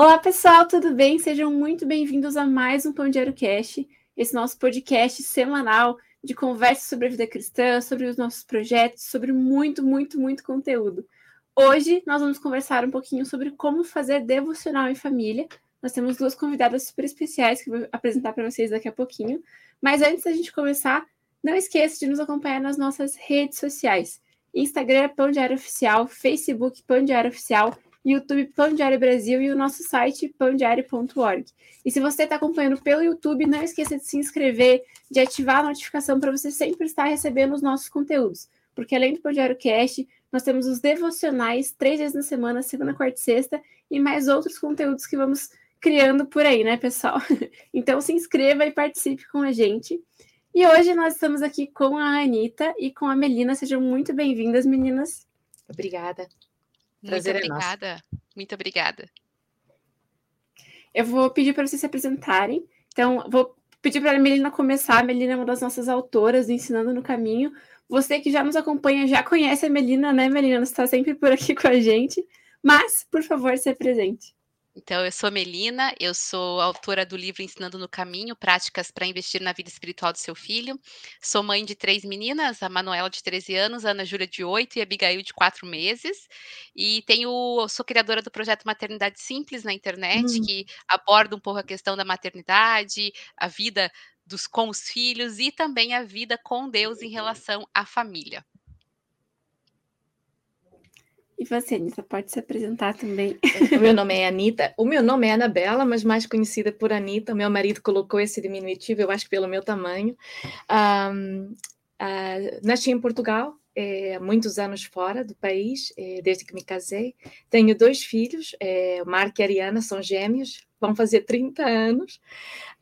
Olá, pessoal, tudo bem? Sejam muito bem-vindos a mais um Pão Diário Cast, esse nosso podcast semanal de conversa sobre a vida cristã, sobre os nossos projetos, sobre muito, muito, muito conteúdo. Hoje nós vamos conversar um pouquinho sobre como fazer devocional em família. Nós temos duas convidadas super especiais que eu vou apresentar para vocês daqui a pouquinho. Mas antes da gente começar, não esqueça de nos acompanhar nas nossas redes sociais. Instagram Pão Diário Oficial, Facebook Pão Diário Oficial, YouTube Pão Diário Brasil e o nosso site pãodiário.org. E se você está acompanhando pelo YouTube, não esqueça de se inscrever, de ativar a notificação para você sempre estar recebendo os nossos conteúdos. Porque além do Pão Diário Cast, nós temos os devocionais três vezes na semana, segunda, quarta e sexta, e mais outros conteúdos que vamos criando por aí, né, pessoal? Então se inscreva e participe com a gente. E hoje nós estamos aqui com a Anitta e com a Melina. Sejam muito bem-vindas, meninas. Obrigada. Prazer muito obrigada. É muito obrigada. Eu vou pedir para vocês se apresentarem. Então, vou pedir para a Melina começar. A Melina é uma das nossas autoras do Ensinando no Caminho. Você que já nos acompanha já conhece a Melina, né, Melina? Você está sempre por aqui com a gente. Mas, por favor, se apresente. Então, eu sou Melina, eu sou autora do livro Ensinando no Caminho, Práticas para Investir na Vida Espiritual do Seu Filho. Sou mãe de três meninas, a Manuela de 13 anos, a Ana Júlia de 8 e a Abigail de 4 meses. E tenho, sou criadora do projeto Maternidade Simples na internet, hum. que aborda um pouco a questão da maternidade, a vida dos, com os filhos e também a vida com Deus em relação à família. E você, Anitta, pode se apresentar também. O meu nome é Anitta. O meu nome é Anabela, mas mais conhecida por Anitta. Meu marido colocou esse diminutivo, eu acho pelo meu tamanho. Um, uh, nasci em Portugal, é, muitos anos fora do país, é, desde que me casei. Tenho dois filhos, é, Marco e Ariana, são gêmeos, vão fazer 30 anos.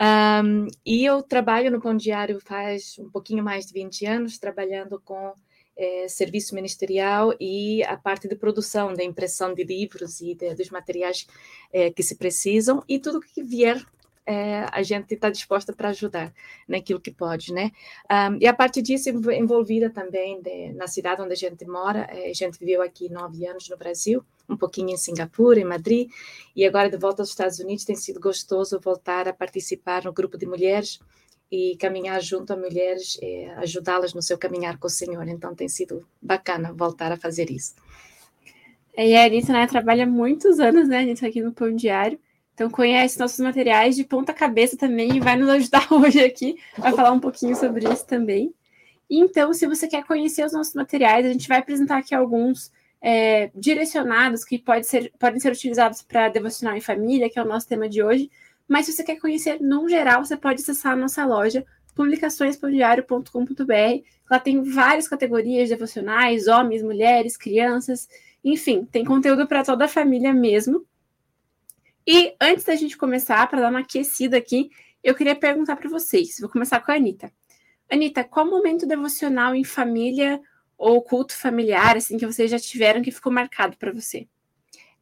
Um, e eu trabalho no Pão Diário faz um pouquinho mais de 20 anos, trabalhando com é, serviço ministerial e a parte de produção, da impressão de livros e de, dos materiais é, que se precisam e tudo que vier é, a gente está disposta para ajudar naquilo que pode, né? Um, e a parte disso envolvida também de, na cidade onde a gente mora, a gente viveu aqui nove anos no Brasil, um pouquinho em Singapura, em Madrid, e agora de volta aos Estados Unidos tem sido gostoso voltar a participar no grupo de mulheres e caminhar junto a mulheres, é, ajudá-las no seu caminhar com o Senhor. Então tem sido bacana voltar a fazer isso. E a Anitta né, trabalha muitos anos, né, Anitta, aqui no Pão Diário. Então conhece nossos materiais de ponta cabeça também e vai nos ajudar hoje aqui a falar um pouquinho sobre isso também. Então, se você quer conhecer os nossos materiais, a gente vai apresentar aqui alguns é, direcionados que pode ser, podem ser utilizados para devocional em família, que é o nosso tema de hoje. Mas se você quer conhecer no geral, você pode acessar a nossa loja publicaçõespandiário.com.br. Lá tem várias categorias devocionais, homens, mulheres, crianças, enfim, tem conteúdo para toda a família mesmo. E antes da gente começar, para dar uma aquecida aqui, eu queria perguntar para vocês. Vou começar com a Anitta. Anitta, qual momento devocional em família ou culto familiar assim que vocês já tiveram que ficou marcado para você?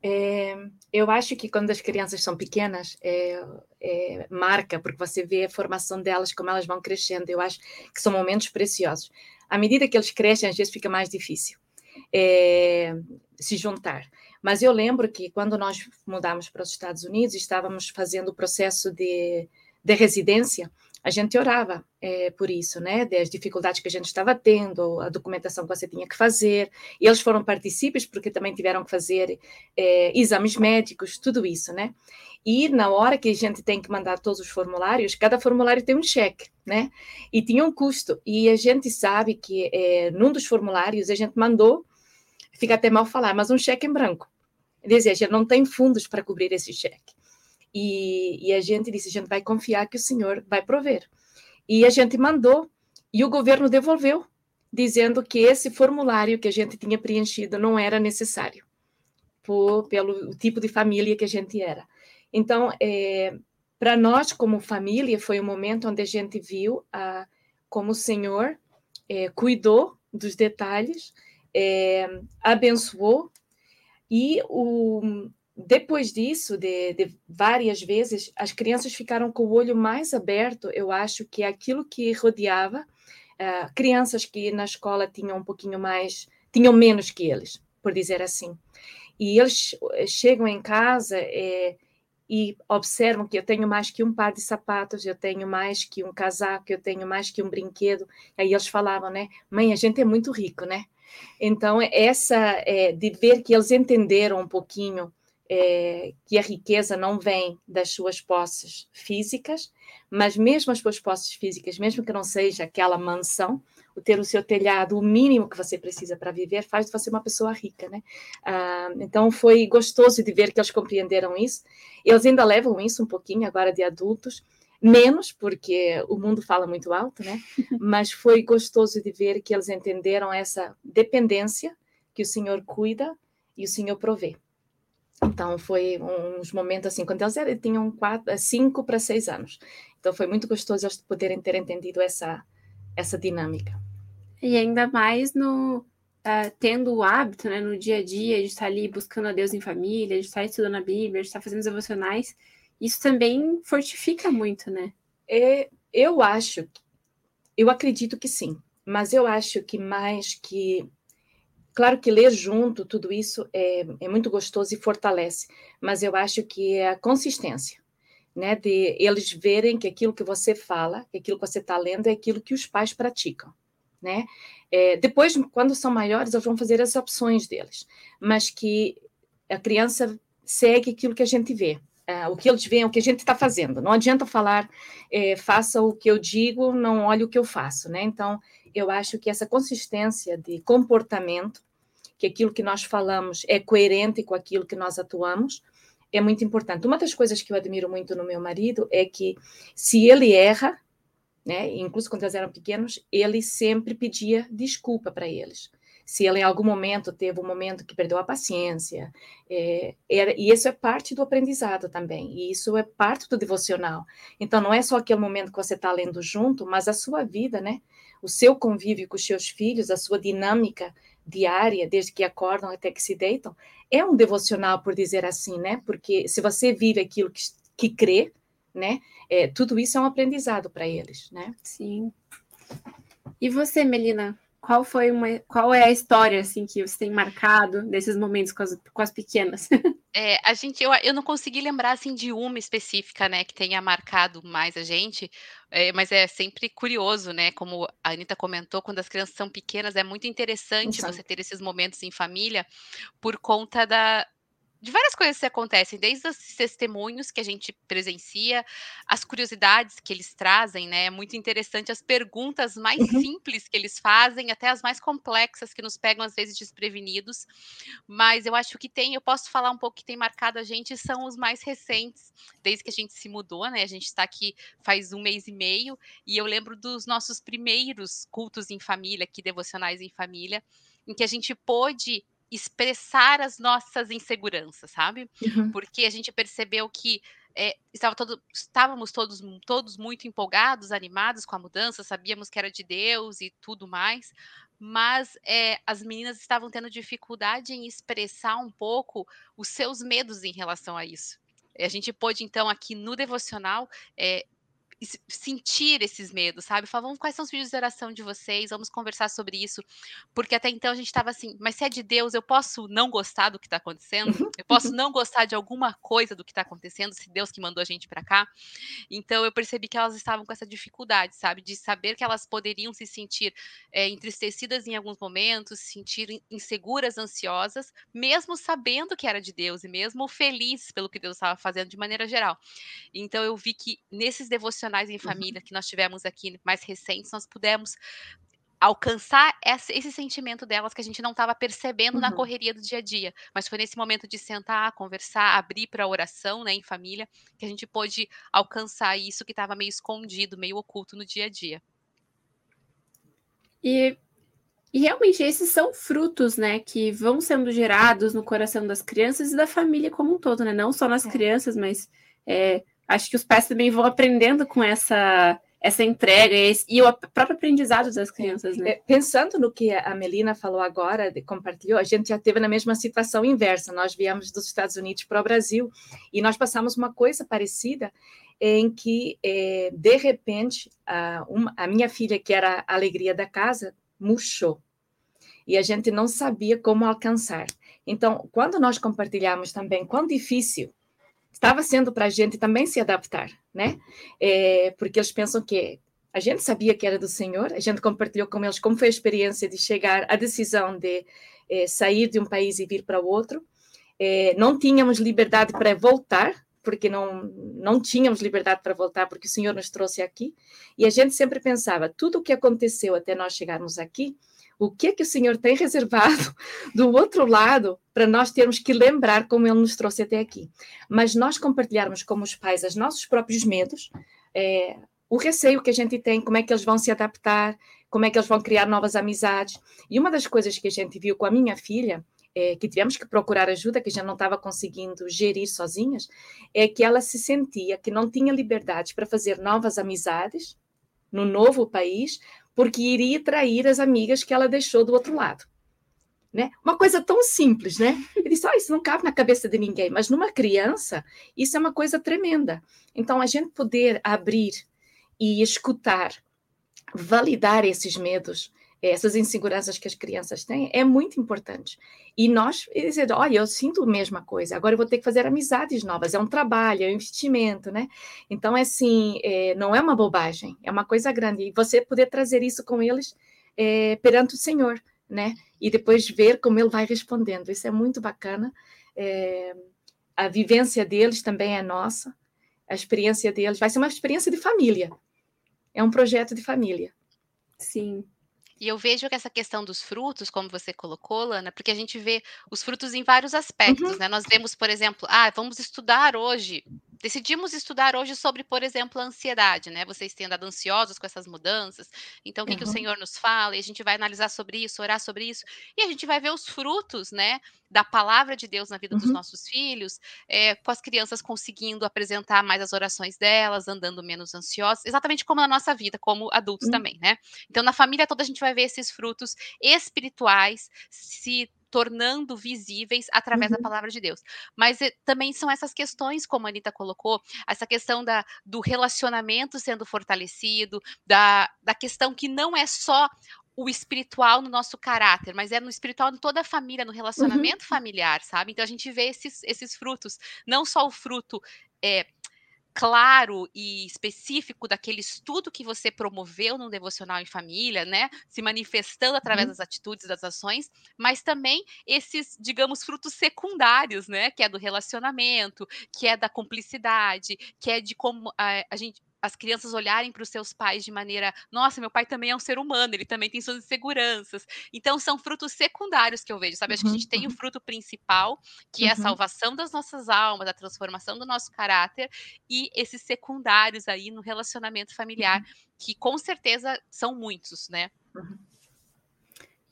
É, eu acho que quando as crianças são pequenas, é, é, marca, porque você vê a formação delas, como elas vão crescendo. Eu acho que são momentos preciosos. À medida que eles crescem, às vezes fica mais difícil é, se juntar. Mas eu lembro que quando nós mudamos para os Estados Unidos, estávamos fazendo o processo de, de residência, a gente orava é, por isso, né? Das dificuldades que a gente estava tendo, a documentação que você tinha que fazer. E eles foram partícipes porque também tiveram que fazer é, exames médicos, tudo isso, né? E na hora que a gente tem que mandar todos os formulários, cada formulário tem um cheque, né? E tinha um custo. E a gente sabe que é, num dos formulários a gente mandou, fica até mal falar, mas um cheque em branco. Dizia, a gente não tem fundos para cobrir esse cheque. E, e a gente disse: a gente vai confiar que o Senhor vai prover. E a gente mandou e o governo devolveu, dizendo que esse formulário que a gente tinha preenchido não era necessário, por, pelo tipo de família que a gente era. Então, é, para nós, como família, foi um momento onde a gente viu a, como o Senhor é, cuidou dos detalhes, é, abençoou, e o, depois disso, de, de, várias vezes, as crianças ficaram com o olho mais aberto, eu acho que aquilo que rodeava, uh, crianças que na escola tinham um pouquinho mais, tinham menos que eles, por dizer assim. E eles eh, chegam em casa é, e observam que eu tenho mais que um par de sapatos, eu tenho mais que um casaco, eu tenho mais que um brinquedo. Aí eles falavam, né? Mãe, a gente é muito rico, né? Então, essa é, de ver que eles entenderam um pouquinho é, que a riqueza não vem das suas posses físicas, mas mesmo as suas posses físicas, mesmo que não seja aquela mansão, o ter o seu telhado, o mínimo que você precisa para viver, faz de você uma pessoa rica, né? Ah, então foi gostoso de ver que eles compreenderam isso. Eles ainda levam isso um pouquinho agora de adultos, menos porque o mundo fala muito alto, né? Mas foi gostoso de ver que eles entenderam essa dependência que o Senhor cuida e o Senhor provê. Então, foi uns momentos assim, quando eles eram, tinham quatro, cinco para seis anos. Então, foi muito gostoso eles poderem ter entendido essa, essa dinâmica. E ainda mais no uh, tendo o hábito, né, no dia a dia, de estar ali buscando a Deus em família, de estar estudando a Bíblia, de estar fazendo os devocionais, isso também fortifica muito, né? É, eu acho, eu acredito que sim, mas eu acho que mais que Claro que ler junto tudo isso é, é, muito gostoso e fortalece, mas eu acho que é a consistência né, de eles verem que aquilo que você fala, que aquilo que você está lendo é aquilo que os pais praticam, né? É, depois, quando são maiores, eles vão fazer as opções deles, mas que a criança segue aquilo que a gente vê, é, o que eles veem, o que a gente está fazendo. Não adianta falar, é, faça o que eu digo, não olhe o que eu faço, né? Então, eu acho que essa consistência de comportamento, que aquilo que nós falamos é coerente com aquilo que nós atuamos, é muito importante. Uma das coisas que eu admiro muito no meu marido é que, se ele erra, né, inclusive quando eles eram pequenos, ele sempre pedia desculpa para eles. Se ele em algum momento teve um momento que perdeu a paciência, é, era, e isso é parte do aprendizado também, e isso é parte do devocional. Então, não é só aquele momento que você está lendo junto, mas a sua vida, né? O seu convívio com os seus filhos, a sua dinâmica diária, desde que acordam até que se deitam, é um devocional, por dizer assim, né? Porque se você vive aquilo que, que crê, né? É, tudo isso é um aprendizado para eles, né? Sim. E você, Melina, qual foi uma, qual é a história assim que você tem marcado desses momentos com as, com as pequenas? É, a gente, eu, eu não consegui lembrar assim de uma específica, né, que tenha marcado mais a gente, é, mas é sempre curioso, né? Como a Anitta comentou, quando as crianças são pequenas, é muito interessante Exato. você ter esses momentos em família por conta da, de várias coisas que acontecem, desde os testemunhos que a gente presencia, as curiosidades que eles trazem, né? É muito interessante as perguntas mais uhum. simples que eles fazem, até as mais complexas que nos pegam às vezes desprevenidos. Mas eu acho que tem, eu posso falar um pouco que tem marcado a gente são os mais recentes, desde que a gente se mudou, né? A gente está aqui faz um mês e meio e eu lembro dos nossos primeiros cultos em família, aqui devocionais em família, em que a gente pôde expressar as nossas inseguranças, sabe? Uhum. Porque a gente percebeu que é, estava todo, estávamos todos, todos muito empolgados, animados com a mudança, sabíamos que era de Deus e tudo mais, mas é, as meninas estavam tendo dificuldade em expressar um pouco os seus medos em relação a isso. A gente pôde, então, aqui no devocional, é, sentir esses medos, sabe? Falar, vamos, quais são os vídeos de oração de vocês? Vamos conversar sobre isso. Porque até então a gente estava assim, mas se é de Deus, eu posso não gostar do que está acontecendo? Uhum, eu posso não gostar de alguma coisa do que está acontecendo, se Deus que mandou a gente para cá? Então eu percebi que elas estavam com essa dificuldade, sabe? De saber que elas poderiam se sentir é, entristecidas em alguns momentos, se sentir inseguras, ansiosas, mesmo sabendo que era de Deus e mesmo felizes pelo que Deus estava fazendo de maneira geral. Então eu vi que nesses devocionais profissionais em uhum. família que nós tivemos aqui mais recentes, nós pudemos alcançar esse, esse, sentimento delas que a gente não estava percebendo uhum. na correria do dia a dia. Mas foi nesse momento de sentar, conversar, abrir para a oração né, em família, que a gente pôde alcançar isso que estava meio escondido, meio oculto no dia a dia. E, e realmente esses são frutos, né, que vão sendo gerados no coração das crianças e da família como um todo, né? Não só nas é. crianças, mas é, acho que os pais também vão aprendendo com essa essa entrega e o próprio aprendizado das crianças, né? É, pensando no que a Melina falou agora, compartilhou, a gente já teve na mesma situação inversa. Nós viemos dos Estados Unidos para o Brasil e nós passamos uma coisa parecida em que, é, de repente, a, uma, a minha filha, que era a alegria da casa, murchou. E a gente não sabia como alcançar. Então, quando nós compartilhamos também quão difícil estava sendo para a gente também se adaptar, né? É, porque eles pensam que a gente sabia que era do Senhor, a gente compartilhou com eles como foi a experiência de chegar à decisão de é, sair de um país e vir para outro. É, não tínhamos liberdade para voltar, porque não, não tínhamos liberdade para voltar, porque o Senhor nos trouxe aqui. E a gente sempre pensava, tudo o que aconteceu até nós chegarmos aqui, o que é que o Senhor tem reservado do outro lado para nós termos que lembrar como Ele nos trouxe até aqui. Mas nós compartilharmos como os pais os nossos próprios medos, é, o receio que a gente tem, como é que eles vão se adaptar, como é que eles vão criar novas amizades. E uma das coisas que a gente viu com a minha filha, é, que tivemos que procurar ajuda, que já não estava conseguindo gerir sozinhas, é que ela se sentia que não tinha liberdade para fazer novas amizades no novo país, porque iria trair as amigas que ela deixou do outro lado. Né? Uma coisa tão simples, né? Ele disse, oh, isso não cabe na cabeça de ninguém, mas numa criança, isso é uma coisa tremenda. Então, a gente poder abrir e escutar, validar esses medos, essas inseguranças que as crianças têm, é muito importante. E nós dizer, olha, eu sinto a mesma coisa, agora eu vou ter que fazer amizades novas, é um trabalho, é um investimento, né? Então, é assim, é, não é uma bobagem, é uma coisa grande. E você poder trazer isso com eles é, perante o Senhor, né? E depois ver como ele vai respondendo. Isso é muito bacana. É, a vivência deles também é nossa, a experiência deles vai ser uma experiência de família. É um projeto de família. Sim. E eu vejo que essa questão dos frutos, como você colocou, Lana, porque a gente vê os frutos em vários aspectos, uhum. né? Nós vemos, por exemplo, ah, vamos estudar hoje decidimos estudar hoje sobre, por exemplo, a ansiedade, né? Vocês têm andado ansiosos com essas mudanças, então o que, uhum. que o Senhor nos fala? E a gente vai analisar sobre isso, orar sobre isso, e a gente vai ver os frutos, né? Da palavra de Deus na vida uhum. dos nossos filhos, é, com as crianças conseguindo apresentar mais as orações delas, andando menos ansiosas, exatamente como na nossa vida, como adultos uhum. também, né? Então, na família toda a gente vai ver esses frutos espirituais se tornando visíveis através uhum. da palavra de Deus. Mas eh, também são essas questões, como a Anitta colocou, essa questão da, do relacionamento sendo fortalecido, da, da questão que não é só o espiritual no nosso caráter, mas é no espiritual de toda a família, no uhum. relacionamento uhum. familiar, sabe? Então a gente vê esses, esses frutos, não só o fruto é, claro e específico daquele estudo que você promoveu no devocional em família, né? Se manifestando através uhum. das atitudes, das ações, mas também esses, digamos, frutos secundários, né? Que é do relacionamento, que é da cumplicidade, que é de como a, a gente as crianças olharem para os seus pais de maneira, nossa, meu pai também é um ser humano, ele também tem suas inseguranças. Então são frutos secundários que eu vejo, sabe? Acho que a gente tem o uhum. fruto principal, que uhum. é a uhum. salvação das nossas almas, a transformação do nosso caráter e esses secundários aí no relacionamento familiar, uhum. que com certeza são muitos, né? Uhum.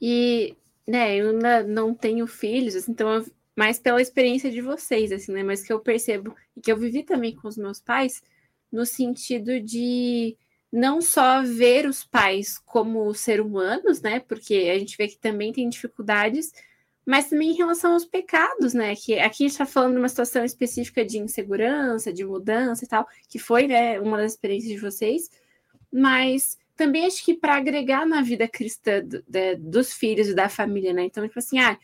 E, né, eu não tenho filhos, assim, então mais pela experiência de vocês, assim, né? Mas que eu percebo e que eu vivi também com os meus pais, no sentido de não só ver os pais como ser humanos, né? Porque a gente vê que também tem dificuldades, mas também em relação aos pecados, né? Que aqui a gente está falando de uma situação específica de insegurança, de mudança e tal, que foi né, uma das experiências de vocês, mas também acho que para agregar na vida cristã do, de, dos filhos e da família, né? Então, tipo assim, ah,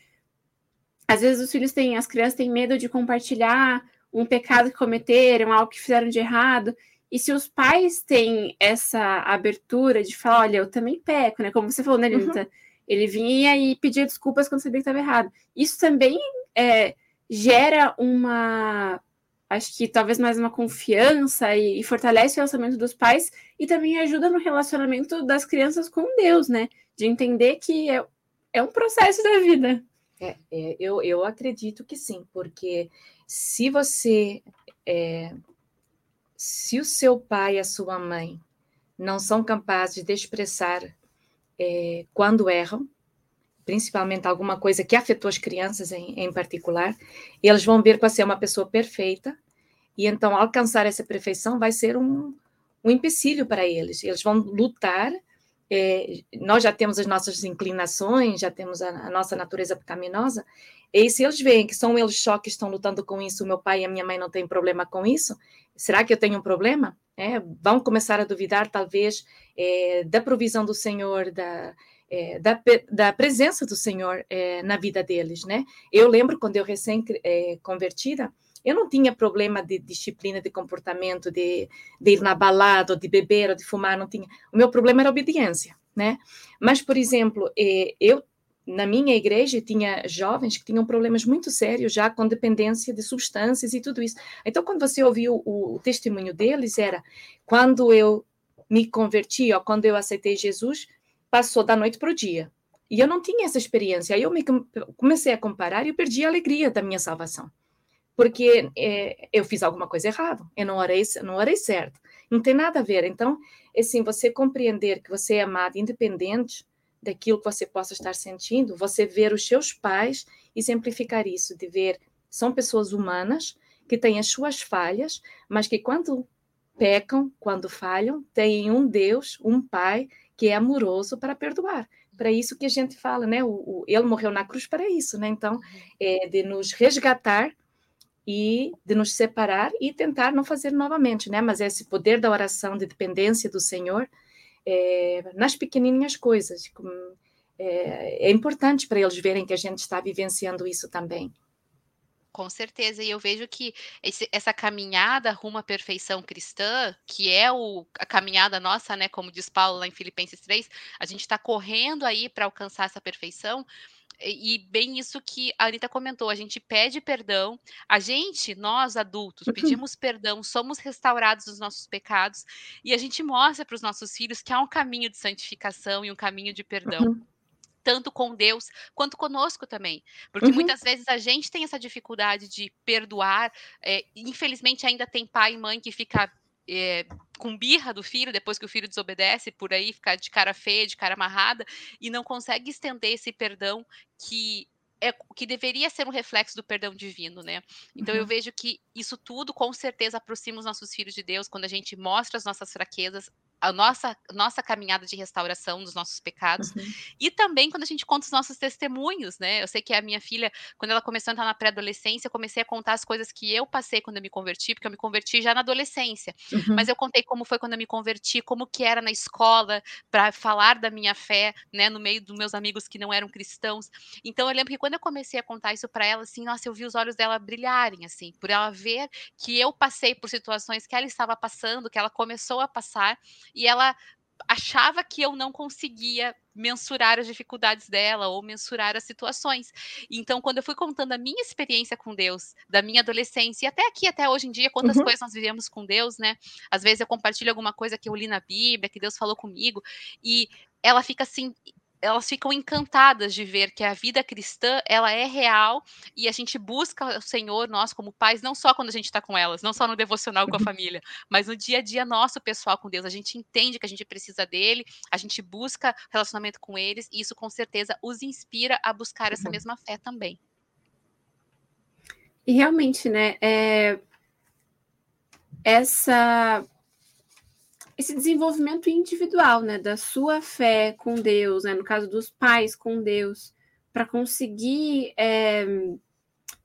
às vezes os filhos têm, as crianças têm medo de compartilhar um pecado que cometeram, algo que fizeram de errado. E se os pais têm essa abertura de falar, olha, eu também peco, né? Como você falou, né, Lilita? Uhum. Ele vinha e pedia desculpas quando sabia que estava errado. Isso também é, gera uma, acho que talvez mais uma confiança e, e, fortalece o relacionamento dos pais e também ajuda no relacionamento das crianças com Deus, né? De entender que é, é um processo da vida. É, é, eu, eu acredito que sim, porque se você. É, se o seu pai e a sua mãe não são capazes de expressar é, quando erram, principalmente alguma coisa que afetou as crianças em, em particular, eles vão ver que você é uma pessoa perfeita, e então alcançar essa perfeição vai ser um, um empecilho para eles. Eles vão lutar é, nós já temos as nossas inclinações, já temos a, a, nossa natureza pecaminosa, e se eles veem que são eles só que estão lutando com isso, meu pai e a minha mãe não têm problema com isso, será que eu tenho um problema? É, vão começar a duvidar, talvez, é, da provisão do Senhor, da, é, da, da, presença do Senhor é, na vida deles, né? Eu lembro quando eu recém é, Eu não tinha problema de disciplina de comportamento, de, de ir na balada, de beber, ou de fumar, não tinha. O meu problema era obediência, né? Mas, por exemplo, eh, eu na minha igreja tinha jovens que tinham problemas muito sérios já com dependência de substâncias e tudo isso. Então, quando você ouviu o, o testemunho deles, era quando eu me converti, ó, quando eu aceitei Jesus, passou da noite para o dia. E eu não tinha essa experiência. Aí eu me comecei a comparar e eu perdi a alegria da minha salvação. Porque é, eu fiz alguma coisa errada, eu não orei, não orei certo. Não tem nada a ver. Então, assim, você compreender que você é amado independente daquilo que você possa estar sentindo, você ver os seus pais e simplificar isso, de ver são pessoas humanas que têm as suas falhas, mas que quando pecam, quando falham, têm um Deus, um Pai que é amoroso para perdoar. Para isso que a gente fala, né? O, o, ele morreu na cruz para isso, né? Então, é de nos resgatar e de nos separar e tentar não fazer novamente, né? Mas esse poder da oração de dependência do Senhor é, nas pequenininhas coisas. É, é importante para eles verem que a gente está vivenciando isso também. Com certeza, e eu vejo que esse, essa caminhada rumo à perfeição cristã, que é o, a caminhada nossa, né, como diz Paulo lá em Filipenses 3, a gente está correndo aí para alcançar essa perfeição, e bem isso que a Anitta comentou, a gente pede perdão, a gente, nós adultos, pedimos perdão, somos restaurados dos nossos pecados, e a gente mostra para os nossos filhos que há um caminho de santificação e um caminho de perdão. Uhum. Tanto com Deus quanto conosco também. Porque uhum. muitas vezes a gente tem essa dificuldade de perdoar. É, infelizmente, ainda tem pai e mãe que fica é, com birra do filho, depois que o filho desobedece, por aí ficar de cara feia, de cara amarrada, e não consegue estender esse perdão que é, que deveria ser um reflexo do perdão divino, né? Então uhum. eu vejo que isso tudo com certeza aproxima os nossos filhos de Deus quando a gente mostra as nossas fraquezas, a nossa, nossa caminhada de restauração dos nossos pecados. Uhum. E também quando a gente conta os nossos testemunhos, né? Eu sei que a minha filha, quando ela começou a entrar na pré-adolescência, eu comecei a contar as coisas que eu passei quando eu me converti, porque eu me converti já na adolescência. Uhum. Mas eu contei como foi quando eu me converti, como que era na escola, para falar da minha fé, né? No meio dos meus amigos que não eram cristãos. Então eu lembro que quando eu comecei a contar isso para ela, assim, nossa, eu vi os olhos dela brilharem, assim, por ela ver que eu passei por situações que ela estava passando, que ela começou a passar e ela achava que eu não conseguia mensurar as dificuldades dela ou mensurar as situações. Então, quando eu fui contando a minha experiência com Deus, da minha adolescência, e até aqui, até hoje em dia, quantas uhum. coisas nós vivemos com Deus, né? Às vezes eu compartilho alguma coisa que eu li na Bíblia, que Deus falou comigo, e ela fica assim elas ficam encantadas de ver que a vida cristã ela é real e a gente busca o Senhor, nós como pais, não só quando a gente está com elas, não só no devocional com a uhum. família, mas no dia a dia nosso pessoal com Deus. A gente entende que a gente precisa dele, a gente busca relacionamento com eles e isso com certeza os inspira a buscar essa uhum. mesma fé também. E realmente, né, é... essa esse desenvolvimento individual, né, da sua fé com Deus, né, no caso dos pais com Deus, para conseguir é,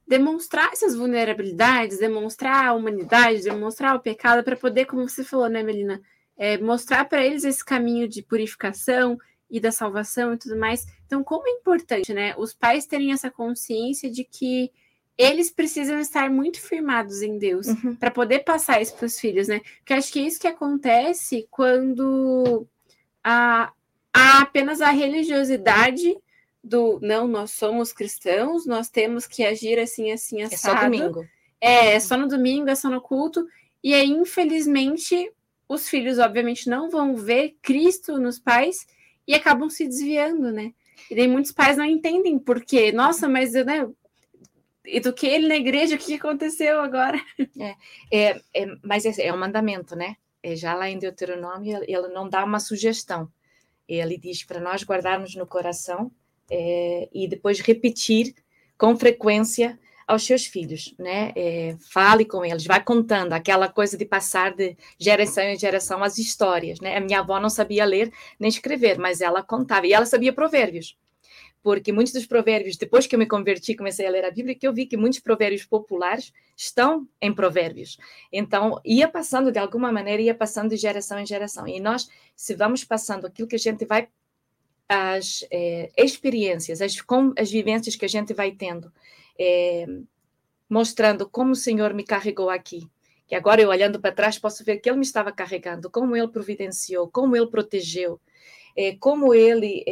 demonstrar essas vulnerabilidades, demonstrar a humanidade, demonstrar o pecado, para poder, como você falou, né, Melina, é, mostrar para eles esse caminho de purificação e da salvação e tudo mais. Então, como é importante, né, os pais terem essa consciência de que eles precisam estar muito firmados em Deus uhum. para poder passar isso para os filhos, né? Porque acho que é isso que acontece quando há, há apenas a religiosidade do não, nós somos cristãos, nós temos que agir assim, assim, assado. É só domingo. É, é só no domingo, é só no culto. E aí, infelizmente, os filhos, obviamente, não vão ver Cristo nos pais e acabam se desviando, né? E daí muitos pais não entendem por quê. Nossa, mas né, eduquei ele na igreja, o que aconteceu agora? É, é, é mas é, é um mandamento, né? É, já lá em Deuteronômio, ele não dá uma sugestão. Ele diz para nós guardarmos no coração é, e depois repetir com frequência aos seus filhos, né? É, fale com eles, vai contando aquela coisa de passar de geração em geração as histórias, né? A minha avó não sabia ler nem escrever, mas ela contava e ela sabia provérbios porque muitos dos provérbios, depois que eu me converti, comecei a ler a Bíblia, que eu vi que muitos provérbios populares estão em provérbios. Então, ia passando de alguma maneira, ia passando de geração em geração. E nós, se vamos passando aquilo que a gente vai, as é, experiências, as, com, as vivências que a gente vai tendo, é, mostrando como o Senhor me carregou aqui. Que agora eu olhando para trás posso ver que Ele me estava carregando, como Ele providenciou, como Ele protegeu, é, como Ele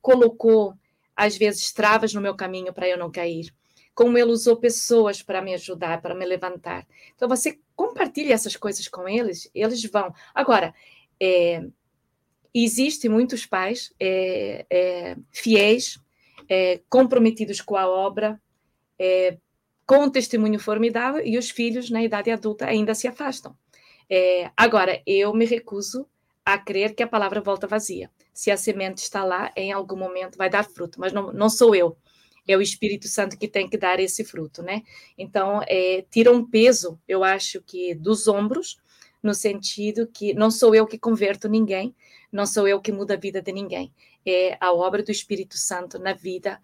colocou às vezes travas no meu caminho para eu não cair, como Ele usou pessoas para me ajudar, para me levantar. Então você compartilha essas coisas com eles, eles vão. Agora, é, existem muitos pais é, é, fiéis, é, comprometidos com a obra, é, com um testemunho formidável, e os filhos, na idade adulta, ainda se afastam. É, agora, eu me recuso a crer que a palavra volta vazia. Se a semente está lá, em algum momento vai dar fruto, mas não, não sou eu. É o Espírito Santo que tem que dar esse fruto, né? Então, é, tira um peso, eu acho que, dos ombros, no sentido que não sou eu que converto ninguém, não sou eu que muda a vida de ninguém. É a obra do Espírito Santo na vida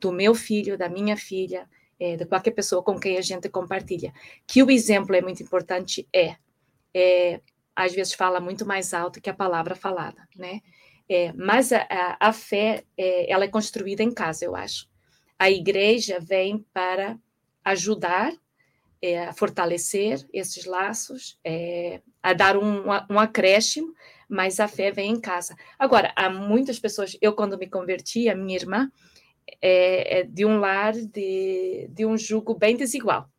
do meu filho, da minha filha, é, de qualquer pessoa com quem a gente compartilha. Que o exemplo é muito importante, é, é às vezes fala muito mais alto que a palavra falada, né? É, mas a, a, a fé, é, ela é construída em casa, eu acho. A igreja vem para ajudar é, a fortalecer esses laços, é, a dar um, um acréscimo, mas a fé vem em casa. Agora, há muitas pessoas, eu quando me converti, a minha irmã, é, é de um lar de, de um jugo bem desigual.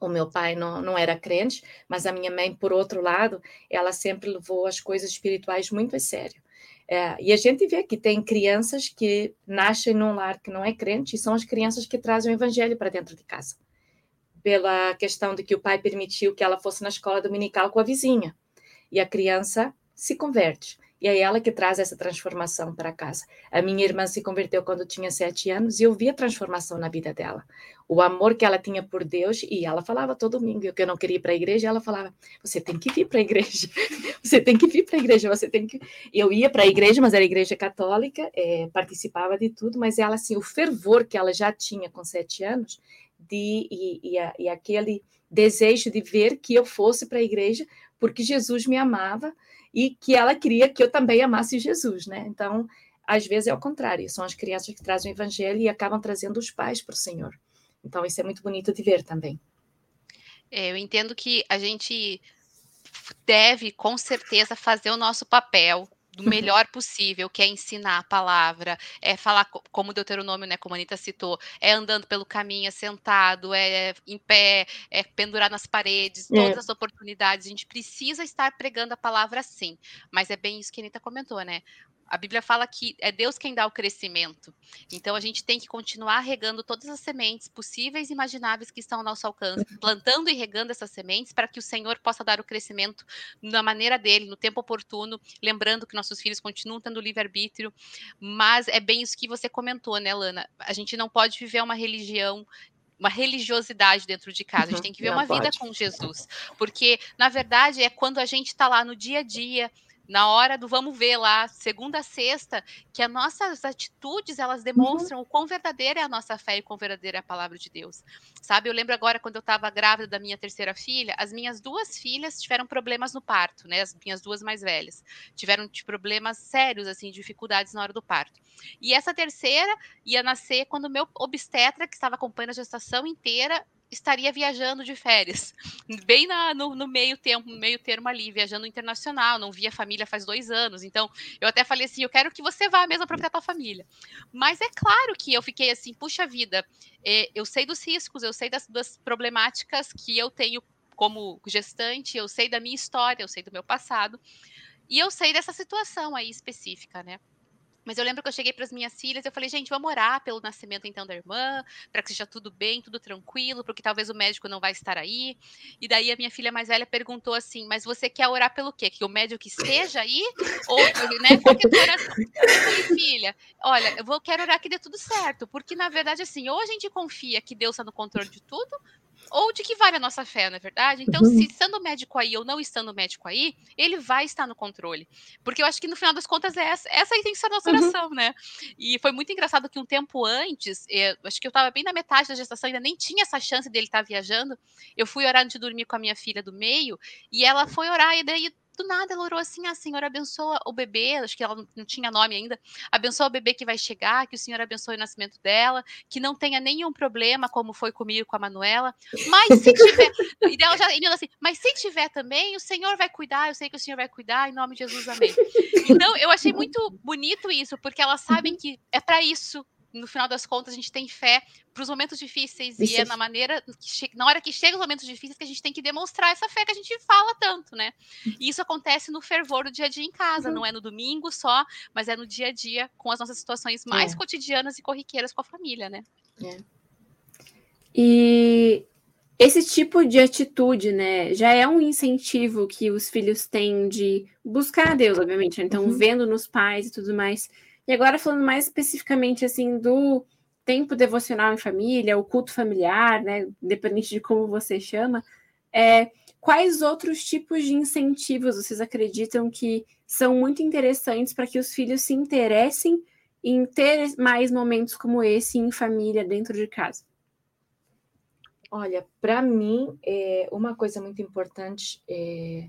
O meu pai não, não era crente, mas a minha mãe, por outro lado, ela sempre levou as coisas espirituais muito a sério. É, e a gente vê que tem crianças que nascem num lar que não é crente e são as crianças que trazem o evangelho para dentro de casa pela questão de que o pai permitiu que ela fosse na escola dominical com a vizinha. E a criança se converte. E é ela que traz essa transformação para casa. A minha irmã se converteu quando tinha sete anos e eu vi a transformação na vida dela. O amor que ela tinha por Deus, e ela falava todo domingo que eu não queria ir para a igreja, ela falava: Você tem que vir para a igreja, você tem que vir para a igreja, você tem que. Eu ia para a igreja, mas era igreja católica, é, participava de tudo, mas ela, assim, o fervor que ela já tinha com sete anos, de, e, e, a, e aquele desejo de ver que eu fosse para a igreja, porque Jesus me amava e que ela queria que eu também amasse Jesus, né? Então, às vezes é o contrário, são as crianças que trazem o evangelho e acabam trazendo os pais para o Senhor. Então, isso é muito bonito de ver também. É, eu entendo que a gente deve, com certeza, fazer o nosso papel do melhor possível, que é ensinar a palavra, é falar como o Deuteronômio, né, como a Anitta citou, é andando pelo caminho, é sentado, é em pé, é pendurar nas paredes, é. todas é. as oportunidades. A gente precisa estar pregando a palavra sim, mas é bem isso que a Anitta comentou, né? A Bíblia fala que é Deus quem dá o crescimento. Então a gente tem que continuar regando todas as sementes possíveis e imagináveis que estão ao nosso alcance, plantando e regando essas sementes para que o Senhor possa dar o crescimento na maneira dele, no tempo oportuno, lembrando que nossos filhos continuam tendo livre-arbítrio, mas é bem isso que você comentou, né, Lana? A gente não pode viver uma religião uma religiosidade dentro de casa, a gente uhum. tem que ver uma pode. vida com Jesus, porque na verdade é quando a gente está lá no dia a dia, na hora do vamos ver lá, segunda a sexta, que as nossas atitudes elas uhum. demonstram uhum. o quão verdadeira é a nossa fé e o quão verdadeira é a palavra de Deus. Sabe, eu lembro agora quando eu estava grávida da minha terceira filha, as minhas duas filhas tiveram problemas no parto, né? As minhas duas mais velhas tiveram problemas sérios, assim, dificuldades na hora do parto. E essa terceira ia nascer quando o meu obstetra, que estava acompanhando a gestação inteira, estaria viajando de férias, bem na, no, no, meio tempo, meio termo ali, viajando internacional, não via família faz dois anos. Então, eu até falei assim: eu quero que você vá mesmo para a tua família. Mas é claro que eu fiquei assim, puxa vida, é, eu sei dos riscos, eu sei das, das problemáticas que eu tenho como gestante, eu sei da minha história, eu sei do meu passado. E eu sei dessa situação aí específica, né? Mas eu lembro que eu cheguei para as minhas filhas, eu falei, gente, vamos orar pelo nascimento então da irmã, para que seja tudo bem, tudo tranquilo, porque talvez o médico não vai estar aí. E daí a minha filha mais velha perguntou assim: "Mas você quer orar pelo quê? Que o médico esteja aí ou, né, qual que é oração?" Eu falei, filha, olha, eu vou quero orar que dê tudo certo, porque na verdade assim, ou a gente confia que Deus está no controle de tudo, ou de que vale a nossa fé, não é verdade? Então, uhum. se estando médico aí ou não estando médico aí, ele vai estar no controle. Porque eu acho que no final das contas é essa, essa aí tem que ser a nossa uhum. oração, uhum. né? E foi muito engraçado que um tempo antes, eu, acho que eu estava bem na metade da gestação, ainda nem tinha essa chance dele estar viajando. Eu fui orar antes de dormir com a minha filha do meio, e ela foi orar, e daí do nada ela orou assim: ah, Senhor, abençoa o bebê, acho que ela não tinha nome ainda, abençoa o bebê que vai chegar, que o Senhor abençoe o nascimento dela, que não tenha nenhum problema, como foi comigo com a Manuela. Mas se tiver, e ela já indo assim, mas se tiver também, o Senhor vai cuidar, eu sei que o Senhor vai cuidar, em nome de Jesus, amém. Então, eu achei muito bonito isso, porque elas sabem uhum. que é para isso no final das contas, a gente tem fé para os momentos difíceis isso. e é na maneira que na hora que chega os momentos difíceis que a gente tem que demonstrar essa fé que a gente fala tanto, né? E isso acontece no fervor do dia a dia em casa, uhum. não é no domingo só, mas é no dia a dia com as nossas situações mais é. cotidianas e corriqueiras com a família, né? É. E esse tipo de atitude, né, já é um incentivo que os filhos têm de buscar a Deus, obviamente. Né? Então, uhum. vendo nos pais e tudo mais. E agora falando mais especificamente assim do tempo devocional em família, o culto familiar, né, independente de como você chama, é, quais outros tipos de incentivos vocês acreditam que são muito interessantes para que os filhos se interessem em ter mais momentos como esse em família dentro de casa? Olha, para mim, é, uma coisa muito importante é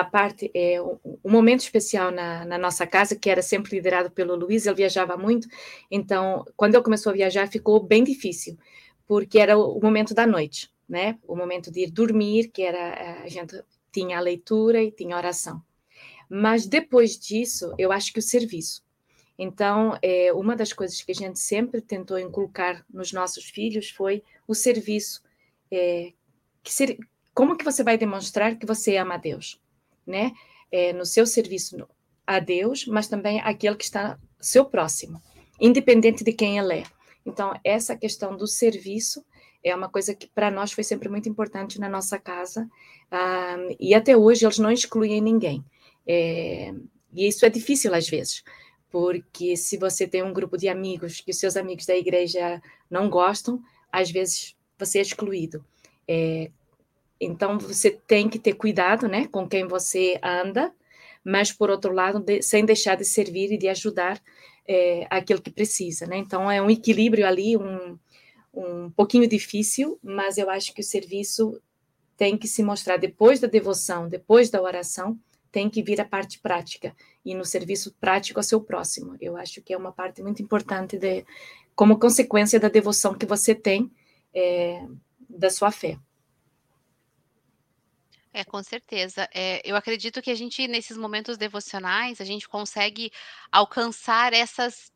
a parte, é, um, momento especial na, na, nossa casa, que era sempre liderado pelo Luiz, ele viajava muito, então, quando ele começou a viajar, ficou bem difícil, porque era o, o momento da noite, né? O momento de ir dormir, que era, a gente tinha a leitura e tinha a oração. Mas depois disso, eu acho que o serviço. Então, é, uma das coisas que a gente sempre tentou inculcar nos nossos filhos foi o serviço. É, que ser, como que você vai demonstrar que você ama a Deus? Né? É, no seu serviço a Deus, mas também aquele que está seu próximo, independente de quem ele é. Então, essa questão do serviço é uma coisa que para nós foi sempre muito importante na nossa casa, um, e até hoje eles não excluem ninguém. É, e isso é difícil às vezes, porque se você tem um grupo de amigos que os seus amigos da igreja não gostam, às vezes você é excluído. É, então você tem que ter cuidado, né, com quem você anda, mas por outro lado, de, sem deixar de servir e de ajudar é, aquele que precisa, né? Então é um equilíbrio ali, um, um pouquinho difícil, mas eu acho que o serviço tem que se mostrar depois da devoção, depois da oração, tem que vir a parte prática e no serviço prático ao seu próximo. Eu acho que é uma parte muito importante de, como consequência da devoção que você tem é, da sua fé. É, com certeza. É, eu acredito que a gente, nesses momentos devocionais, a gente consegue alcançar essas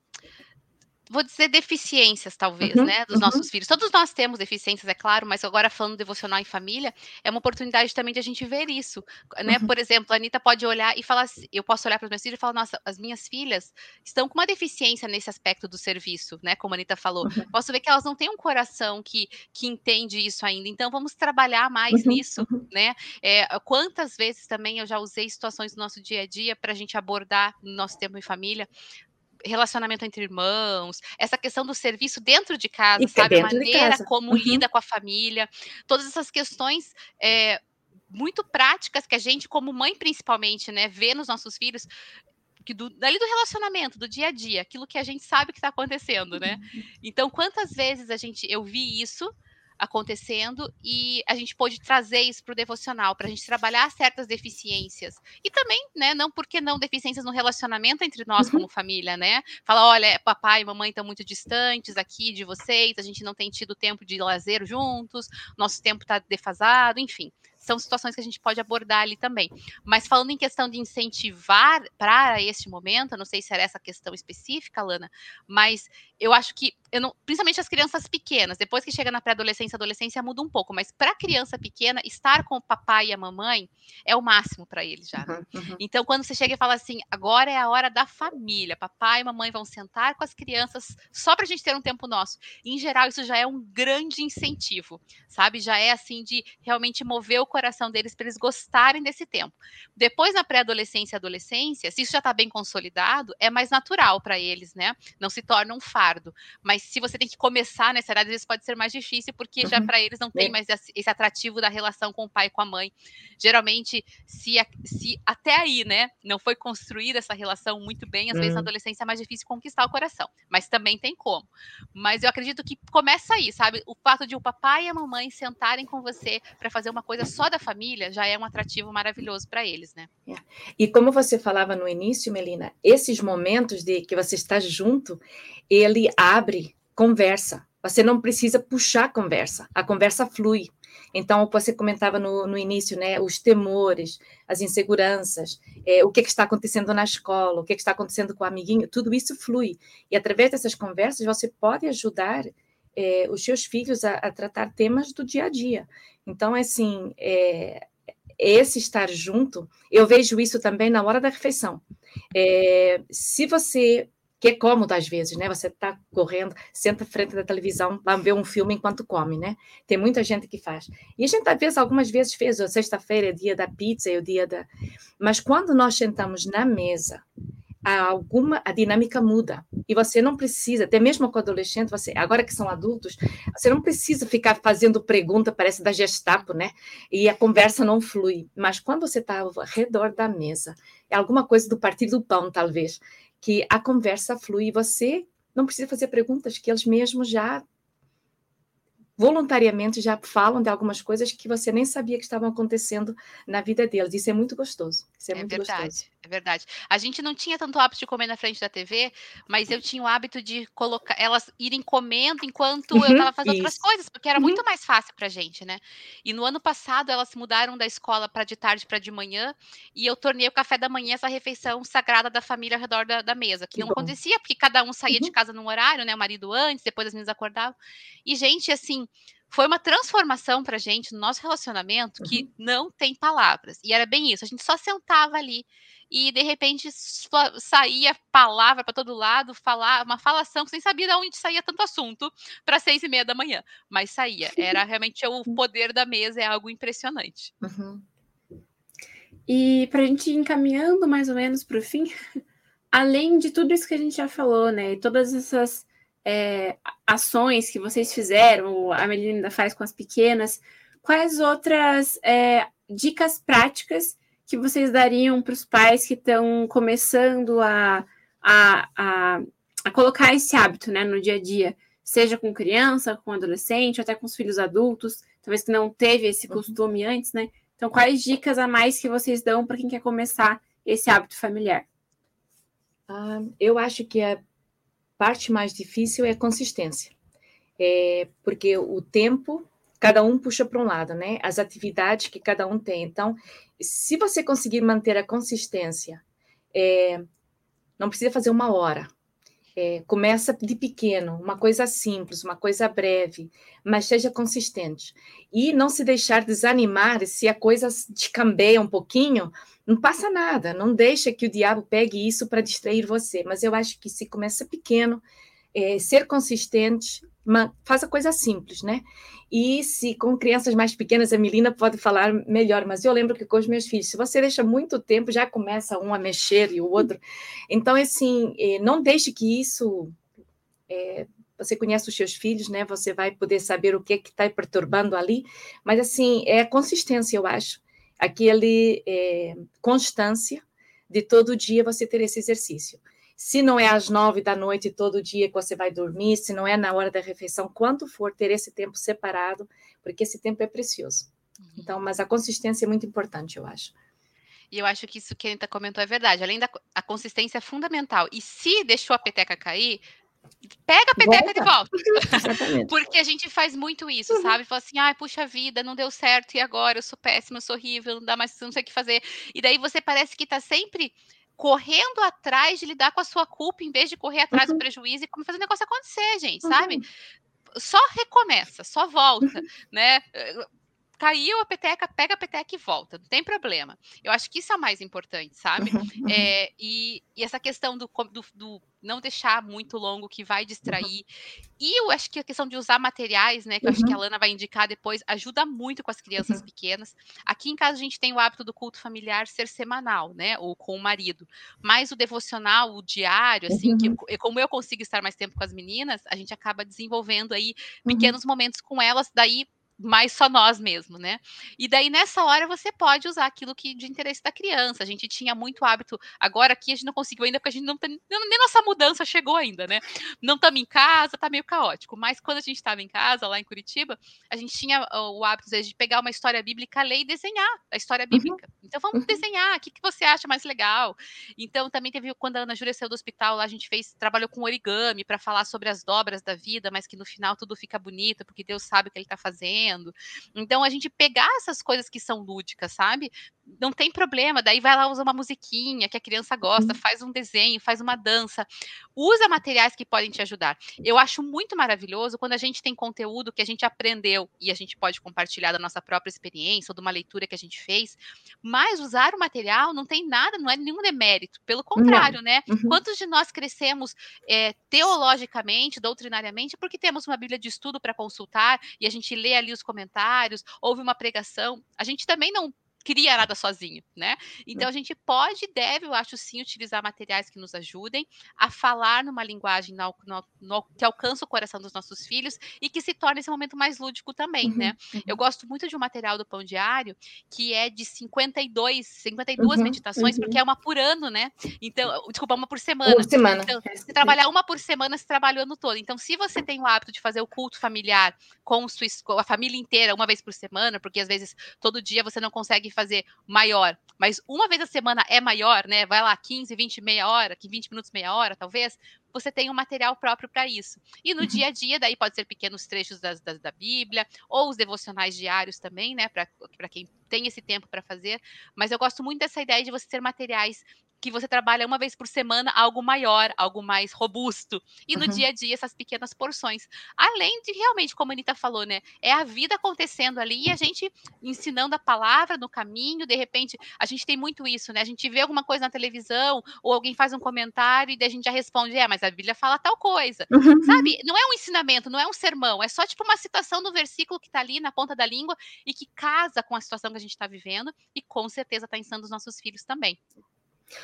vou dizer deficiências, talvez, uhum, né, dos uhum. nossos filhos. Todos nós temos deficiências, é claro, mas agora falando devocional em família, é uma oportunidade também de a gente ver isso, né? Uhum. Por exemplo, a Anitta pode olhar e falar, assim, eu posso olhar para os meus filhos e falar, nossa, as minhas filhas estão com uma deficiência nesse aspecto do serviço, né? Como a Anitta falou. Uhum. Posso ver que elas não têm um coração que, que entende isso ainda. Então, vamos trabalhar mais uhum, nisso, uhum. né? É, quantas vezes também eu já usei situações do nosso dia a dia para a gente abordar no nosso tempo em família, relacionamento entre irmãos, essa questão do serviço dentro de casa, e sabe? A maneira como uhum. lida com a família, todas essas questões. É, muito práticas que a gente, como mãe principalmente, né, vê nos nossos filhos, que do, dali do relacionamento, do dia a dia, aquilo que a gente sabe que está acontecendo, né? Uhum. Então, quantas vezes a gente eu vi isso acontecendo e a gente pôde trazer isso para o devocional, para a gente trabalhar certas deficiências. E também, né, não porque não deficiências no relacionamento entre nós uhum. como família, né? Fala, olha, papai e mamãe estão muito distantes aqui de vocês, a gente não tem tido tempo de lazer juntos, nosso tempo está defasado, enfim são situações que a gente pode abordar ali também. Mas falando em questão de incentivar para este momento, não sei se era essa questão específica, Lana, mas eu acho que eu não, principalmente as crianças pequenas, depois que chega na pré-adolescência, adolescência muda um pouco, mas para a criança pequena, estar com o papai e a mamãe é o máximo para eles já. Né? Uhum, uhum. Então, quando você chega e fala assim, agora é a hora da família, papai e mamãe vão sentar com as crianças só para a gente ter um tempo nosso. em geral, isso já é um grande incentivo, sabe? Já é assim de realmente mover o coração deles para eles gostarem desse tempo. Depois, na pré-adolescência e adolescência, se isso já está bem consolidado, é mais natural para eles, né? Não se torna um fardo. Mas se você tem que começar nessa idade, às vezes pode ser mais difícil, porque já uhum. para eles não tem mais esse atrativo da relação com o pai e com a mãe. Geralmente, se, se até aí, né, não foi construída essa relação muito bem, às uhum. vezes na uhum. adolescência é mais difícil conquistar o coração, mas também tem como. Mas eu acredito que começa aí, sabe? O fato de o papai e a mamãe sentarem com você para fazer uma coisa só da família já é um atrativo maravilhoso para eles, né? É. E como você falava no início, Melina, esses momentos de que você está junto, ele abre conversa. Você não precisa puxar a conversa, a conversa flui. Então, você comentava no, no início, né, os temores, as inseguranças, é, o que, que, está acontecendo na escola, o que, que, está acontecendo com o amiguinho, tudo isso flui. E através dessas conversas, você pode ajudar é, os seus filhos a, a, tratar temas do dia a dia. Então, assim, é, esse estar junto, eu vejo isso também na hora da refeição. É, se você que é cômodo às vezes, né? Você está correndo, senta frente da televisão, vai ver um filme enquanto come, né? Tem muita gente que faz. E a gente, às vezes, algumas vezes fez, sexta-feira é dia da pizza, é o dia da... Mas quando nós sentamos na mesa, a alguma a dinâmica muda e você não precisa até mesmo com adolescente você agora que são adultos você não precisa ficar fazendo pergunta parece da Gestapo né e a conversa não flui mas quando você está ao redor da mesa é alguma coisa do partido do pão talvez que a conversa flui e você não precisa fazer perguntas, que eles mesmos já voluntariamente já falam de algumas coisas que você nem sabia que estavam acontecendo na vida deles. Isso é muito gostoso. Isso é, é muito verdade, gostoso. é verdade. A gente não tinha tanto hábito de comer na frente da TV, mas eu tinha o hábito de colocar elas irem comendo enquanto uhum, eu estava fazendo isso. outras coisas, porque era uhum. muito mais fácil para a gente, né? E no ano passado elas mudaram da escola para de tarde para de manhã, e eu tornei o café da manhã essa refeição sagrada da família ao redor da, da mesa, que, que não bom. acontecia, porque cada um saía uhum. de casa num horário, né? O marido antes, depois as meninas acordavam. E, gente, assim, foi uma transformação para gente no nosso relacionamento que uhum. não tem palavras. E era bem isso, a gente só sentava ali e de repente saía palavra para todo lado, falar uma falação que sem sabia de onde saía tanto assunto para seis e meia da manhã, mas saía. Era realmente o poder da mesa, é algo impressionante. Uhum. E para a gente ir encaminhando mais ou menos para o fim, além de tudo isso que a gente já falou, né, e todas essas é, ações que vocês fizeram, a Melina ainda faz com as pequenas, quais outras é, dicas práticas que vocês dariam para os pais que estão começando a, a, a, a, colocar esse hábito né, no dia a dia, seja com criança, com adolescente, até com os filhos adultos, talvez que não teve esse uhum. costume uhum. antes, né? Então, quais dicas a mais que vocês dão para quem quer começar esse hábito familiar? Ah, eu acho que a parte mais difícil é a consistência, é, porque o tempo cada um puxa para um lado, né? As atividades que cada um tem. Então, se você conseguir manter a consistência, é, não precisa fazer uma hora. É, começa de pequeno, uma coisa simples, uma coisa breve, mas seja consistente. E não se deixar desanimar se a coisa descambeia um pouquinho, não passa nada, não deixa que o diabo pegue isso para distrair você. Mas eu acho que se começa pequeno, é, ser consistente, uma, faz a coisa simples, né? E se com crianças mais pequenas, a Melina pode falar melhor, mas eu lembro que com os meus filhos, se você deixa muito tempo, já começa um a mexer e o outro. Então, assim, é, não deixe que isso. É, você conhece os seus filhos, né? Você vai poder saber o que está perturbando ali, mas assim, é consistência, eu acho aquele é, constância de todo dia você ter esse exercício. Se não é às nove da noite todo dia que você vai dormir, se não é na hora da refeição, quanto for ter esse tempo separado, porque esse tempo é precioso. Uhum. Então, mas a consistência é muito importante, eu acho. E eu acho que isso que a Anitta comentou é verdade. Além da a consistência é fundamental. E se deixou a peteca cair, Pega a peteca volta. de volta. Porque a gente faz muito isso, uhum. sabe? Fala assim, ai, puxa vida, não deu certo, e agora? Eu sou péssima, eu sou horrível, não dá mais, não sei o que fazer. E daí você parece que tá sempre correndo atrás de lidar com a sua culpa, em vez de correr atrás uhum. do prejuízo e como fazer o negócio acontecer, gente, uhum. sabe? Só recomeça, só volta, uhum. né? caiu a peteca, pega a peteca e volta, não tem problema. Eu acho que isso é o mais importante, sabe? É, e, e, essa questão do, do, do, não deixar muito longo, que vai distrair. Uhum. E eu acho que a questão de usar materiais, né, que eu acho que a uhum. Lana vai indicar depois, ajuda muito com as crianças uhum. pequenas. Aqui em casa a gente tem o hábito do culto familiar ser semanal, né, ou com o marido. Mas o devocional, o diário, assim, que como eu consigo estar mais tempo com as meninas, a gente acaba desenvolvendo aí pequenos momentos com elas, daí mais só nós mesmo, né? E daí nessa hora você pode usar aquilo que de interesse da criança. A gente tinha muito hábito, agora aqui a gente não conseguiu ainda porque a gente não tem nem nossa mudança chegou ainda, né? Não estamos em casa, tá meio caótico. Mas quando a gente estava em casa lá em Curitiba, a gente tinha o hábito de pegar uma história bíblica, ler e desenhar a história uhum. bíblica. Uhum. Então vamos uhum. desenhar, o que, que você acha mais legal? Então também teve quando a Ana Júlia saiu do hospital, lá a gente fez trabalhou com origami para falar sobre as dobras da vida, mas que no final tudo fica bonito porque Deus sabe o que ele está fazendo. Então, a gente pegar essas coisas que são lúdicas, sabe? Não tem problema. Daí vai lá, usa uma musiquinha que a criança gosta, uhum. faz um desenho, faz uma dança. Usa materiais que podem te ajudar. Eu acho muito maravilhoso quando a gente tem conteúdo que a gente aprendeu e a gente pode compartilhar da nossa própria experiência ou de uma leitura que a gente fez. Mas usar o material não tem nada, não é nenhum demérito. Pelo contrário, não. né? Uhum. Quantos de nós crescemos é, teologicamente, doutrinariamente, porque temos uma Bíblia de estudo para consultar e a gente lê ali os comentários, houve uma pregação. A gente também não cria nada sozinho, né? Então a gente pode e deve, eu acho sim, utilizar materiais que nos ajudem a falar numa linguagem no, no, no, que alcança o coração dos nossos filhos e que se torne esse momento mais lúdico também, uhum, né? Uhum. Eu gosto muito de um material do Pão Diário que é de 52, 52 uhum, meditações, porque uhum. é uma por ano, né? Então, desculpa, uma por semana. Por semana. Então, se trabalhar uma por semana, se trabalha o ano todo. Então, se você tem o hábito de fazer o culto familiar com, sua, com a família inteira uma vez por semana, porque às vezes todo dia você não consegue fazer maior, mas uma vez a semana é maior, né? Vai lá 15, 20, meia hora, 20 minutos, meia hora, talvez, você tem um material próprio para isso. E no uhum. dia a dia, daí pode ser pequenos trechos das, das, da Bíblia, ou os devocionais diários também, né? Para quem tem esse tempo para fazer. Mas eu gosto muito dessa ideia de você ter materiais que você trabalha uma vez por semana algo maior, algo mais robusto. E no uhum. dia a dia, essas pequenas porções. Além de realmente, como a Anitta falou, né? É a vida acontecendo ali e a gente ensinando a palavra no caminho. De repente, a gente tem muito isso, né? A gente vê alguma coisa na televisão ou alguém faz um comentário e a gente já responde: é, mas a Bíblia fala tal coisa. Uhum. Sabe? Não é um ensinamento, não é um sermão. É só tipo uma citação do versículo que está ali na ponta da língua e que casa com a situação que a gente está vivendo e com certeza está ensinando os nossos filhos também.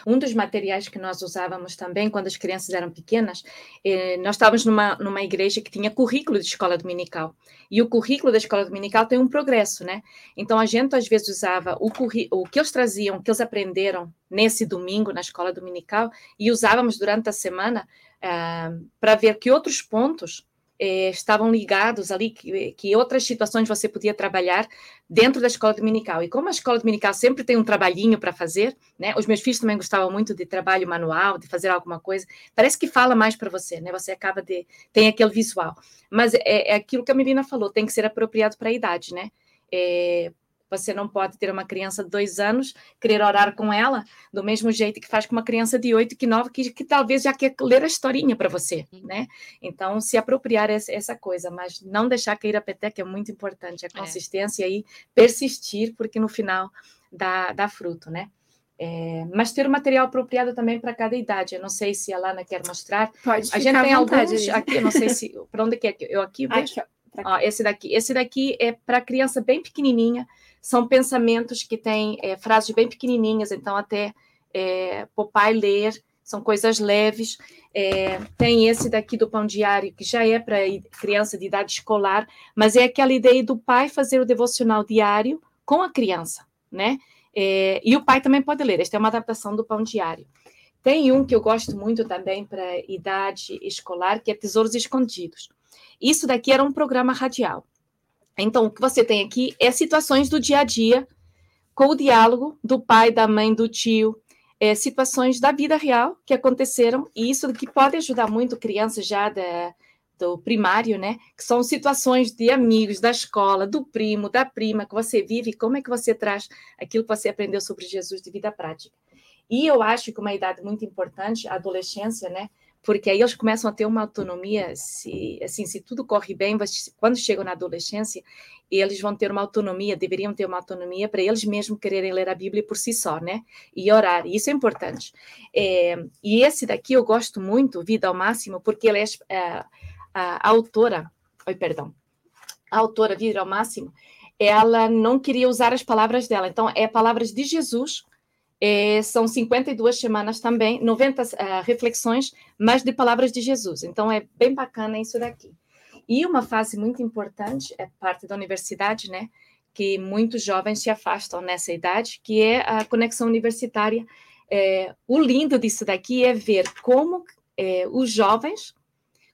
Um dos materiais que nós usávamos também quando as crianças eram pequenas, eh, nós estávamos numa, numa igreja que tinha currículo de escola dominical. E o currículo da escola dominical tem um progresso, né? Então a gente às vezes usava o, o que eles traziam, o que eles aprenderam nesse domingo na escola dominical e usávamos durante a semana uh, para ver que outros pontos eh, estavam ligados ali, que, que, outras situações você podia trabalhar dentro da escola dominical. E como a escola dominical sempre tem um trabalhinho para fazer, né? Os meus filhos também gostavam muito de trabalho manual, de fazer alguma coisa. Parece que fala mais para você, né? Você acaba de tem aquele visual. Mas é, é aquilo que a menina falou, tem que ser apropriado para a idade, né? É, você não pode ter uma criança de dois anos, querer orar com ela, do mesmo jeito que faz com uma criança de oito, que nove, que, que talvez já quer ler a historinha para você, né? Então, se apropriar essa, essa, coisa, mas não deixar cair a peteca é muito importante, a é. consistência é. e persistir, porque no final dá, dá fruto, né? É, mas ter o material apropriado também para cada idade. Eu não sei se a Lana quer mostrar. Pode a gente tem alguns aqui, eu não sei se para onde que é eu aqui vejo. Aqui, ó, esse daqui, esse daqui é para criança bem pequenininha são pensamentos que têm é, frases bem pequenininhas, então até é, o pai ler, são coisas leves. É, tem esse daqui do pão diário, que já é para criança de idade escolar, mas é aquela ideia do pai fazer o devocional diário com a criança, né? É, e o pai também pode ler. Esta é uma adaptação do pão diário. Tem um que eu gosto muito também para idade escolar, que é Tesouros Escondidos. Isso daqui era um programa radial. Então, o que você tem aqui é situações do dia a dia, com o diálogo do pai, da mãe, do tio, é, situações da vida real que aconteceram, e isso que pode ajudar muito crianças já da, do primário, né? Que são situações de amigos, da escola, do primo, da prima que você vive, como é que você traz aquilo que você aprendeu sobre Jesus de vida prática. E eu acho que uma idade muito importante, a adolescência, né? Porque aí eles começam a ter uma autonomia, se, assim, se tudo corre bem, quando chegam na adolescência, eles vão ter uma autonomia, deveriam ter uma autonomia para eles mesmos quererem ler a Bíblia por si só, né? E orar, isso é importante. É, e esse daqui eu gosto muito, Vida ao Máximo, porque ele é a, a, a autora, oi, perdão, a autora Vida ao Máximo, ela não queria usar as palavras dela, então é palavras de Jesus, é, são 52 semanas também, 90 uh, reflexões, mas de palavras de Jesus. Então é bem bacana isso daqui. E uma fase muito importante é parte da universidade, né? Que muitos jovens se afastam nessa idade, que é a conexão universitária. É, o lindo disso daqui é ver como é, os jovens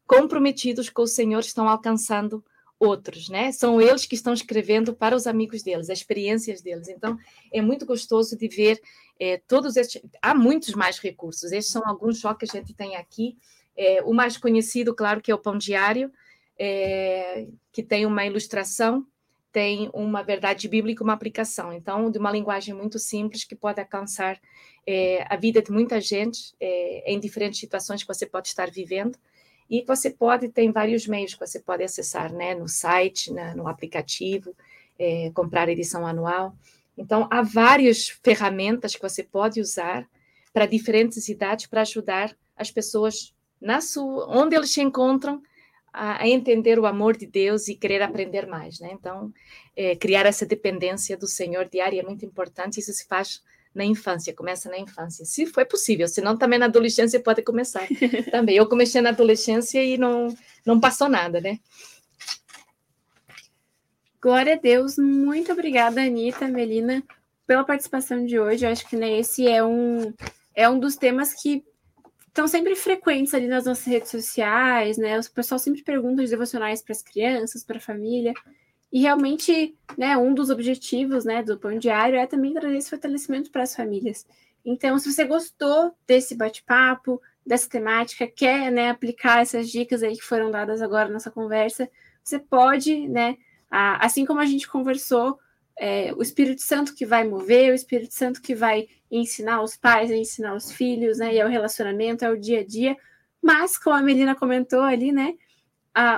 comprometidos com o Senhor estão alcançando outros, né? São eles que estão escrevendo para os amigos deles, as experiências deles. Então, é muito gostoso de ver é, todos estes. Há muitos mais recursos. Estes são alguns só que a gente tem aqui. É, o mais conhecido, claro, que é o Pão Diário, é, que tem uma ilustração, tem uma verdade bíblica, uma aplicação. Então, de uma linguagem muito simples que pode alcançar é, a vida de muita gente é, em diferentes situações que você pode estar vivendo. E você pode, tem vários meios que você pode acessar, né? No site, no aplicativo, é, comprar edição anual. Então, há várias ferramentas que você pode usar para diferentes idades para ajudar as pessoas na sua, onde eles se encontram a, a, entender o amor de Deus e querer aprender mais, né? Então, é, criar essa dependência do Senhor diária é muito importante. Isso se faz na infância, começa na infância, se for possível, senão também na adolescência pode começar também. Eu comecei na adolescência e não, não passou nada, né? Glória a Deus, muito obrigada, Anitta, Melina, pela participação de hoje. Eu acho que né, esse é um, é um dos temas que estão sempre frequentes ali nas nossas redes sociais, né? O pessoal sempre pergunta os devocionais para as crianças, para a família. E realmente, né, um dos objetivos, né, do Pão Diário é também trazer esse fortalecimento para as famílias. Então, se você gostou desse bate-papo, dessa temática, quer, né, aplicar essas dicas aí que foram dadas agora nessa conversa, você pode, né, assim como a gente conversou, é, o Espírito Santo que vai mover, o Espírito Santo que vai ensinar os pais, ensinar os filhos, né, e é o relacionamento, é o dia a dia, mas, como a Melina comentou ali, né,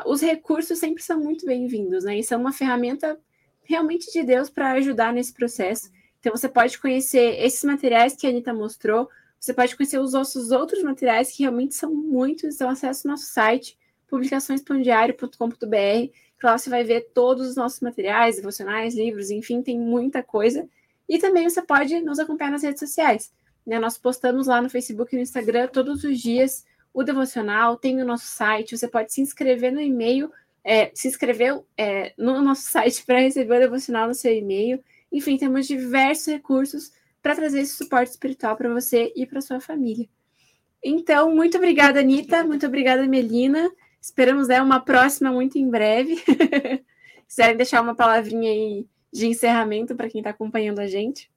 os recursos sempre são muito bem-vindos, né? E são uma ferramenta realmente de Deus para ajudar nesse processo. Então, você pode conhecer esses materiais que a Anitta mostrou, você pode conhecer os nossos outros materiais que realmente são muitos. Então, acesse o nosso site, publicaçõespandiário.com.br, que lá você vai ver todos os nossos materiais, devocionais, livros, enfim, tem muita coisa. E também você pode nos acompanhar nas redes sociais. Né? Nós postamos lá no Facebook e no Instagram todos os dias o devocional, tem o nosso site, você pode se inscrever no e-mail, é, se inscrever é, no nosso site para receber o devocional no seu e-mail. Enfim, temos diversos recursos para trazer esse suporte espiritual para você e para sua família. Então, muito obrigada, Anitta, muito obrigada, Melina. Esperamos né, uma próxima muito em breve. Quiserem deixar uma palavrinha aí de encerramento para quem está acompanhando a gente?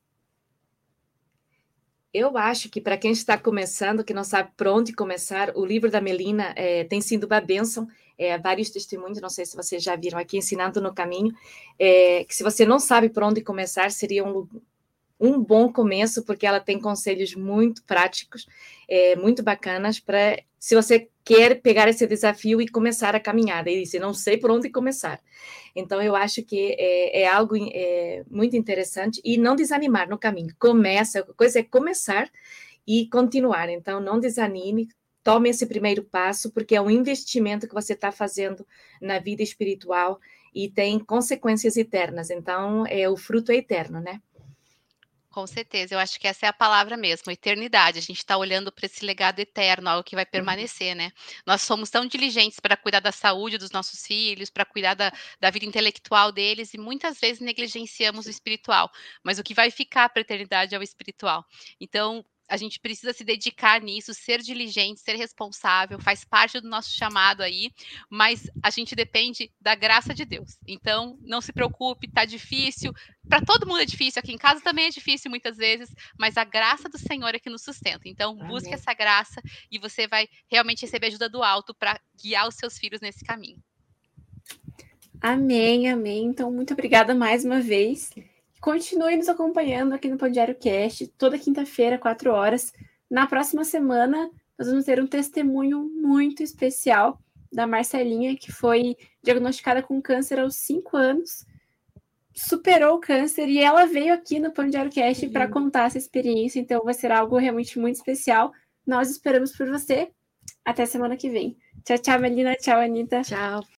Eu acho que para quem está começando, que não sabe por onde começar, o livro da Melina é, tem sido uma bênção. É, vários testemunhos, não sei se vocês já viram aqui, ensinando no caminho, é, que se você não sabe por onde começar, seria um, um bom começo, porque ela tem conselhos muito práticos, é, muito bacanas, para se você quer pegar esse desafio e começar a caminhada. E disse, não sei por onde começar. Então, eu acho que é, é algo é, muito interessante e não desanimar no caminho. Começa, a coisa é começar e continuar. Então, não desanime, tome esse primeiro passo, porque é um investimento que você está fazendo na vida espiritual e tem consequências eternas. Então, é o fruto é eterno, né? Com certeza, eu acho que essa é a palavra mesmo, eternidade. A gente está olhando para esse legado eterno, algo que vai uhum. permanecer, né? Nós somos tão diligentes para cuidar da saúde dos nossos filhos, para cuidar da, da vida intelectual deles, e muitas vezes negligenciamos o espiritual. Mas o que vai ficar para a eternidade é o espiritual. Então, a gente precisa se dedicar nisso, ser diligente, ser responsável, faz parte do nosso chamado aí, mas a gente depende da graça de Deus. Então, não se preocupe, tá difícil. Para todo mundo é difícil, aqui em casa também é difícil muitas vezes, mas a graça do Senhor é que nos sustenta. Então, Amém. busque essa graça e você vai realmente receber ajuda do alto para guiar os seus filhos nesse caminho. Amém, amém. Então, muito obrigada mais uma vez. Continue nos acompanhando aqui no Pão Diário Cast, toda quinta-feira, 4 horas. Na próxima semana, nós vamos ter um testemunho muito especial da Marcelinha, que foi diagnosticada com câncer aos 5 anos, superou o câncer e ela veio aqui no Pão Diário Cast para contar essa experiência, então vai ser algo realmente muito especial. Nós esperamos por você. Até semana que vem. Tchau, tchau, Melina. Tchau, Anitta. Tchau.